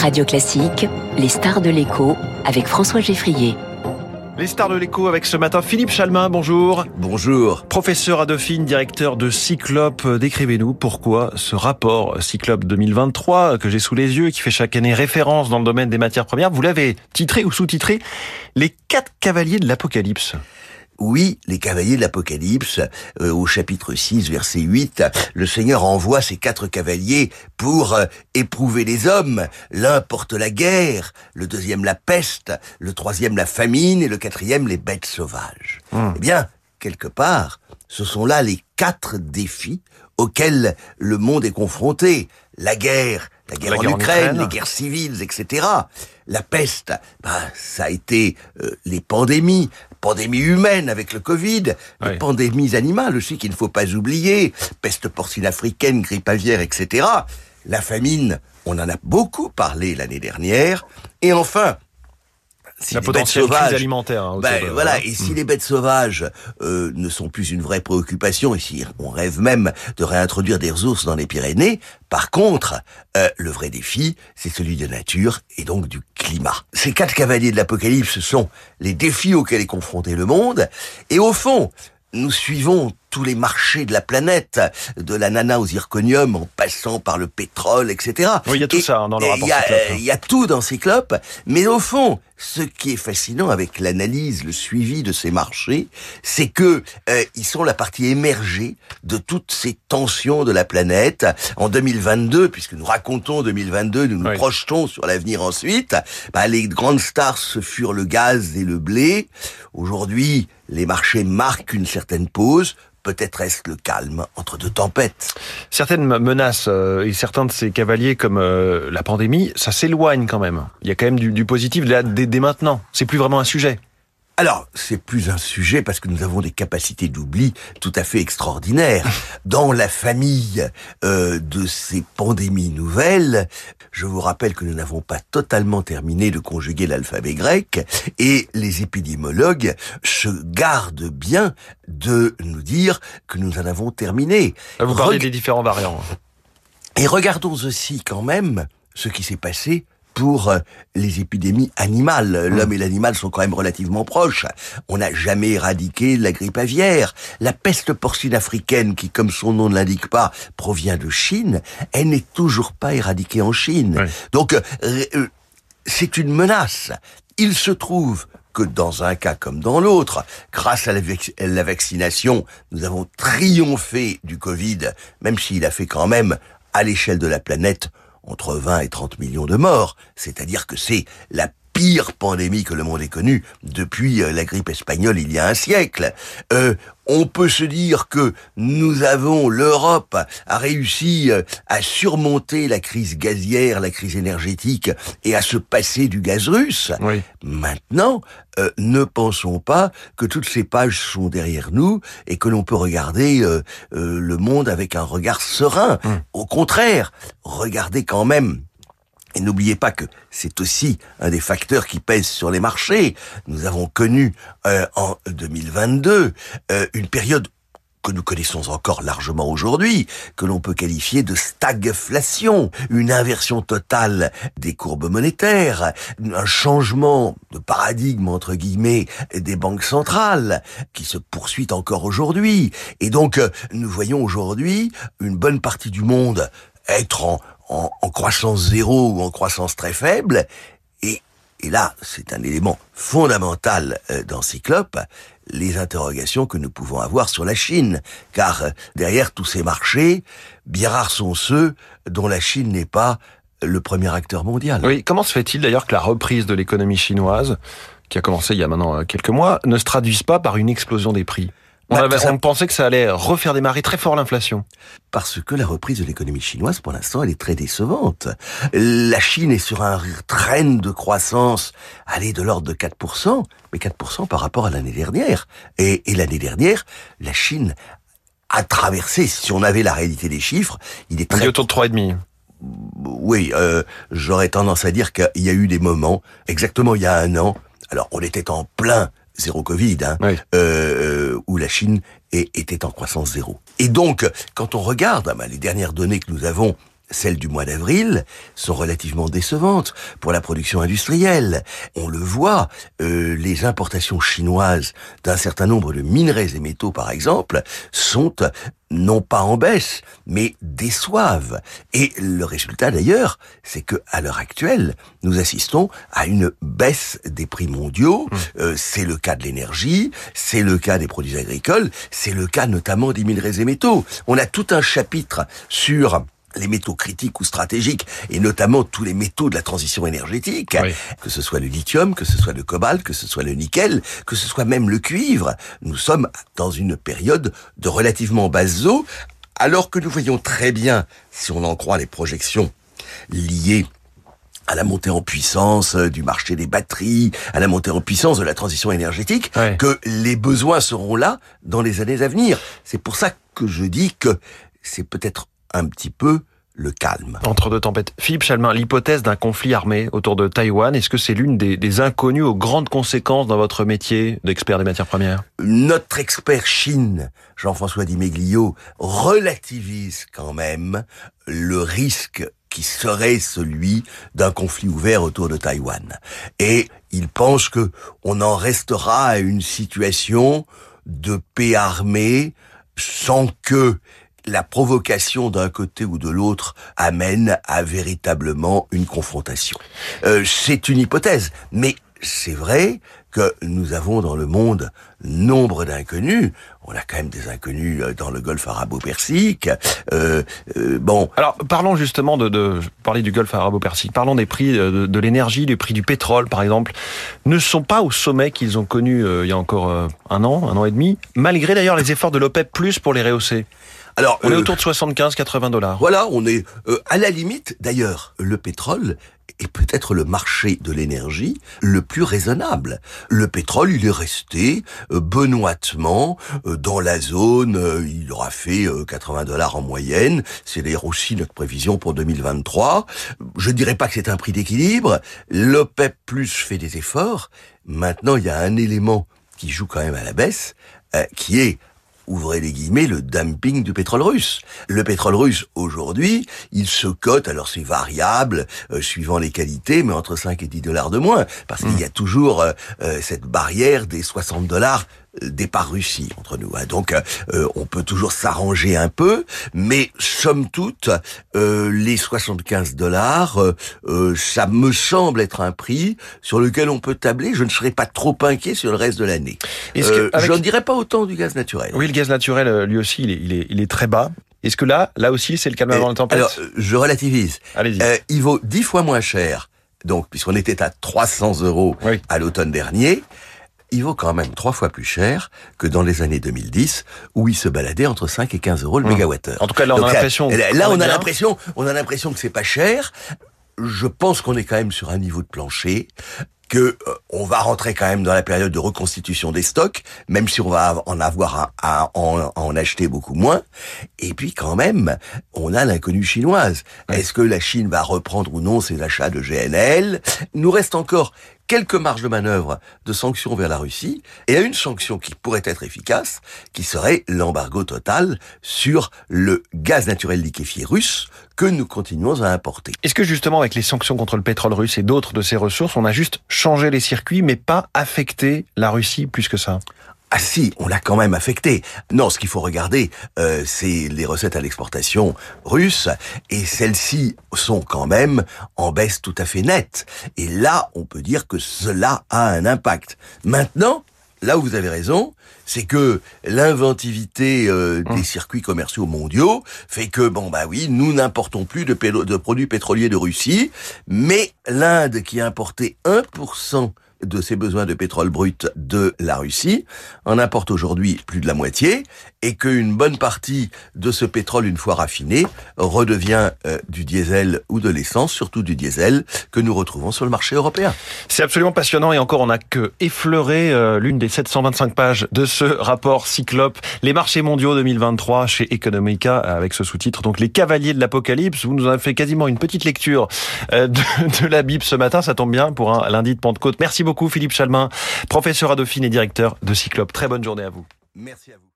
Radio Classique, les stars de l'écho avec François Geffrier. Les stars de l'écho avec ce matin Philippe Chalmin, bonjour. Bonjour. Professeur à Dauphine, directeur de Cyclope, décrivez-nous pourquoi ce rapport Cyclope 2023 que j'ai sous les yeux et qui fait chaque année référence dans le domaine des matières premières, vous l'avez titré ou sous-titré Les quatre cavaliers de l'Apocalypse. Oui, les cavaliers de l'Apocalypse, euh, au chapitre 6, verset 8, le Seigneur envoie ses quatre cavaliers pour euh, éprouver les hommes. L'un porte la guerre, le deuxième la peste, le troisième la famine et le quatrième les bêtes sauvages. Hmm. Eh bien, quelque part, ce sont là les quatre défis auxquels le monde est confronté. La guerre, la guerre, La en, guerre en Ukraine, les guerres civiles, etc. La peste, bah, ça a été euh, les pandémies, pandémies humaines avec le Covid, les pandémies animales aussi qu'il ne faut pas oublier, peste porcine africaine, grippe aviaire, etc. La famine, on en a beaucoup parlé l'année dernière. Et enfin, si La les bêtes potentielle crise sauvages alimentaire. hein, ben, voilà, hein. et si les bêtes sauvages euh, ne sont plus une vraie préoccupation, et si on rêve même de réintroduire des ressources dans les Pyrénées, par contre, euh, le vrai défi, c'est celui de nature et donc du climat. Ces quatre cavaliers de l'Apocalypse sont les défis auxquels est confronté le monde, et au fond, nous suivons tous les marchés de la planète, de la nana au zirconium en passant par le pétrole, etc. Oui, il y a tout Et- ça, hein, dans le rapport Il y, il y a tout dans Cyclope, mais au fond, ce qui est fascinant avec l'analyse, le suivi de ces marchés, c'est que euh, ils sont la partie émergée de toutes ces tensions de la planète. En 2022, puisque nous racontons 2022, nous nous Oui. projetons sur l'avenir ensuite, bah, les grandes stars ce furent le gaz et le blé. Aujourd'hui, les marchés marquent une certaine pause. Peut-être est-ce le calme entre deux tempêtes. Certaines me- menaces euh, et certains de ces cavaliers comme euh, la pandémie, ça s'éloigne quand même. Il y a quand même du, du positif dès, dès maintenant. C'est plus vraiment un sujet. Alors, c'est plus un sujet parce que nous avons des capacités d'oubli tout à fait extraordinaires. Dans la famille euh, de ces pandémies nouvelles, je vous rappelle que nous n'avons pas totalement terminé de conjuguer l'alphabet grec et les épidémiologues se gardent bien de nous dire que nous en avons terminé. Là, vous parlez Reg- des différents variants. et regardons aussi quand même ce qui s'est passé pour euh, les épidémies animales. L'homme et l'animal sont quand même relativement proches. On n'a jamais éradiqué la grippe aviaire. La peste porcine africaine, qui comme son nom ne l'indique pas, provient de Chine, elle n'est toujours pas éradiquée en Chine. Donc, euh, euh, c'est une menace. Il se trouve que dans un cas comme dans l'autre, grâce à la, vac- la vaccination, nous avons triomphé du Covid, même s'il a fait quand même, à l'échelle de la planète, entre 20 et 30 millions de morts. C'est-à-dire que c'est la pire pandémie que le monde ait connue depuis euh, la grippe espagnole il y a un siècle. Euh, on peut se dire que nous avons, l'Europe a réussi euh, à surmonter la crise gazière, la crise énergétique et à se passer du gaz russe. Oui. Maintenant, euh, ne pensons pas que toutes ces pages sont derrière nous et que l'on peut regarder euh, euh, le monde avec un regard serein. Hum. Au contraire, regardez quand même. Et n'oubliez pas que c'est aussi un des facteurs qui pèsent sur les marchés. Nous avons connu euh, en 2022 euh, une période que nous connaissons encore largement aujourd'hui, que l'on peut qualifier de stagflation, une inversion totale des courbes monétaires, un changement de paradigme entre guillemets des banques centrales qui se poursuit encore aujourd'hui. Et donc euh, nous voyons aujourd'hui une bonne partie du monde être en, en, en croissance zéro ou en croissance très faible. Et, et là, c'est un élément fondamental euh, dans Cyclope, les interrogations que nous pouvons avoir sur la Chine. Car euh, derrière tous ces marchés, bien rares sont ceux dont la Chine n'est pas le premier acteur mondial. Oui, comment se fait-il d'ailleurs que la reprise de l'économie chinoise, qui a commencé il y a maintenant euh, quelques mois, ne se traduise pas par une explosion des prix? On, Bah, avait- ça- on pensait que ça allait refaire démarrer très fort l'inflation. Parce que la reprise de l'économie chinoise, pour l'instant, elle est très décevante. La Chine est sur un train de croissance, allez, de l'ordre de 4%, mais 4% par rapport à l'année dernière. Et, et l'année dernière, la Chine a traversé, si on avait la réalité des chiffres, il est On dit très... autour de 3,5. Oui, euh, j'aurais tendance à dire qu'il y a eu des moments, exactement il y a un an, alors on était en plein zéro Covid, hein, Oui. euh, où la Chine est- était en croissance zéro. Et donc, quand on regarde ah ben, les dernières données que nous avons celles du mois d'avril sont relativement décevantes pour la production industrielle. On le voit, euh, les importations chinoises d'un certain nombre de minerais et métaux, par exemple, sont non pas en baisse, mais déçoivent. Et le résultat d'ailleurs, c'est que à l'heure actuelle, nous assistons à une baisse des prix mondiaux. Mmh. Euh, c'est le cas de l'énergie, c'est le cas des produits agricoles, c'est le cas notamment des minerais et métaux. On a tout un chapitre sur les métaux critiques ou stratégiques, et notamment tous les métaux de la transition énergétique, que ce soit le lithium, que ce soit le cobalt, que ce soit le nickel, que ce soit même le cuivre, nous sommes dans une période de relativement basse eau, alors que nous voyons très bien, si on en croit les projections liées à la montée en puissance euh, du marché des batteries, à la montée en puissance de la transition énergétique, que les besoins seront là dans les années à venir. C'est pour ça que je dis que c'est peut-être un petit peu le calme. Entre deux tempêtes. Philippe Chalmin, l'hypothèse d'un conflit armé autour de Taïwan, est-ce que c'est l'une des, des inconnues aux grandes conséquences dans votre métier d'expert des matières premières? Notre expert Chine, Jean-François Dimeglio, relativise quand même le risque qui serait celui d'un conflit ouvert autour de Taïwan. Et il pense que on en restera à une situation de paix armée sans que la provocation d'un côté ou de l'autre amène à véritablement une confrontation. Euh, c'est une hypothèse, mais c'est vrai que nous avons dans le monde nombre d'inconnus. On a quand même des inconnus euh, dans le Golfe arabo-persique. Euh, euh, bon. Alors parlons justement de, de parler du Golfe arabo-persique. Parlons des prix de, de l'énergie, du prix du pétrole, par exemple, ne sont pas au sommet qu'ils ont connu il y a encore un an, un an et demi, malgré d'ailleurs les efforts de l'OPEP+ pour les rehausser. Alors, on est autour de 75-80 dollars. Voilà, on est à la limite. D'ailleurs, le pétrole est peut-être le marché de l'énergie le plus raisonnable. Le pétrole, il est resté euh, benoîtement euh, dans la zone, euh, il aura fait 80 dollars en moyenne, c'est d'ailleurs aussi notre prévision pour 2023. Je ne dirais pas que c'est un prix d'équilibre, l'OPEP Plus fait des efforts, maintenant il y a un élément qui joue quand même à la baisse, qui est ouvrez les guillemets, le dumping du pétrole russe. Le pétrole russe, aujourd'hui, il se cote, alors c'est variable, euh, suivant les qualités, mais entre 5 et 10 dollars de moins, parce qu'il y a toujours euh, euh, cette barrière des 60 dollars départ Russie entre nous. Hein. Donc euh, on peut toujours s'arranger un peu, mais somme toute, euh, les 75 dollars, euh, ça me semble être un prix sur lequel on peut tabler. Je ne serais pas trop inquiet sur le reste de l'année. Je ne dirais pas autant du gaz naturel. Oui, le gaz naturel, lui aussi, il est, il est, il est très bas. Est-ce que là, là aussi, c'est le calme avant la tempête Alors, je relativise. Allez-y. il vaut dix fois moins cher, donc puisqu'on était à 300 euros à l'automne dernier il vaut quand même trois fois plus cher que dans les années 2010 où il se baladait entre 5 et 15 euros le mmh. mégawattheure. En tout cas, là, on a l'impression. Là, on a l'impression, on a l'impression que c'est pas cher. Je pense qu'on est quand même sur un niveau de plancher que euh, on va rentrer quand même dans la période de reconstitution des stocks, même si on va en avoir à, en, acheter beaucoup moins. Et puis quand même, on a l'inconnue chinoise. Est-ce que la Chine va reprendre ou non ses achats de GNL nous reste encore quelques marges de manœuvre de sanctions vers la Russie et à une sanction qui pourrait être efficace, qui serait l'embargo total sur le gaz naturel liquéfié russe que nous continuons à importer. Est-ce que justement avec les sanctions contre le pétrole russe et d'autres de ses ressources, on a juste changé les circuits mais pas affecté la Russie plus que ça? Ah si, on l'a quand même affecté. Non, ce qu'il faut regarder, euh, c'est les recettes à l'exportation russes, et celles-ci sont quand même en baisse tout à fait nette. Et là, on peut dire que cela a un impact. Maintenant, là où vous avez raison, c'est que l'inventivité euh, des hum. circuits commerciaux mondiaux fait que bon bah oui, nous n'importons plus de, de produits pétroliers de Russie, mais l'Inde qui a importé 1% de ses besoins de pétrole brut de la Russie, en importe aujourd'hui plus de la moitié, et qu'une bonne partie de ce pétrole, une fois raffiné, redevient euh, du diesel ou de l'essence, surtout du diesel, que nous retrouvons sur le marché européen. C'est absolument passionnant, et encore on n'a que effleuré euh, l'une des 725 pages de ce rapport Cyclope, les marchés mondiaux 2023 chez Economica, avec ce sous-titre, donc les cavaliers de l'apocalypse. Vous nous avez fait quasiment une petite lecture euh, de, de la Bible ce matin, ça tombe bien pour un lundi de Pentecôte. Merci beaucoup beaucoup Philippe Chalmin, professeur à Dauphine et directeur de Cyclope. Très bonne journée à vous. Merci à vous.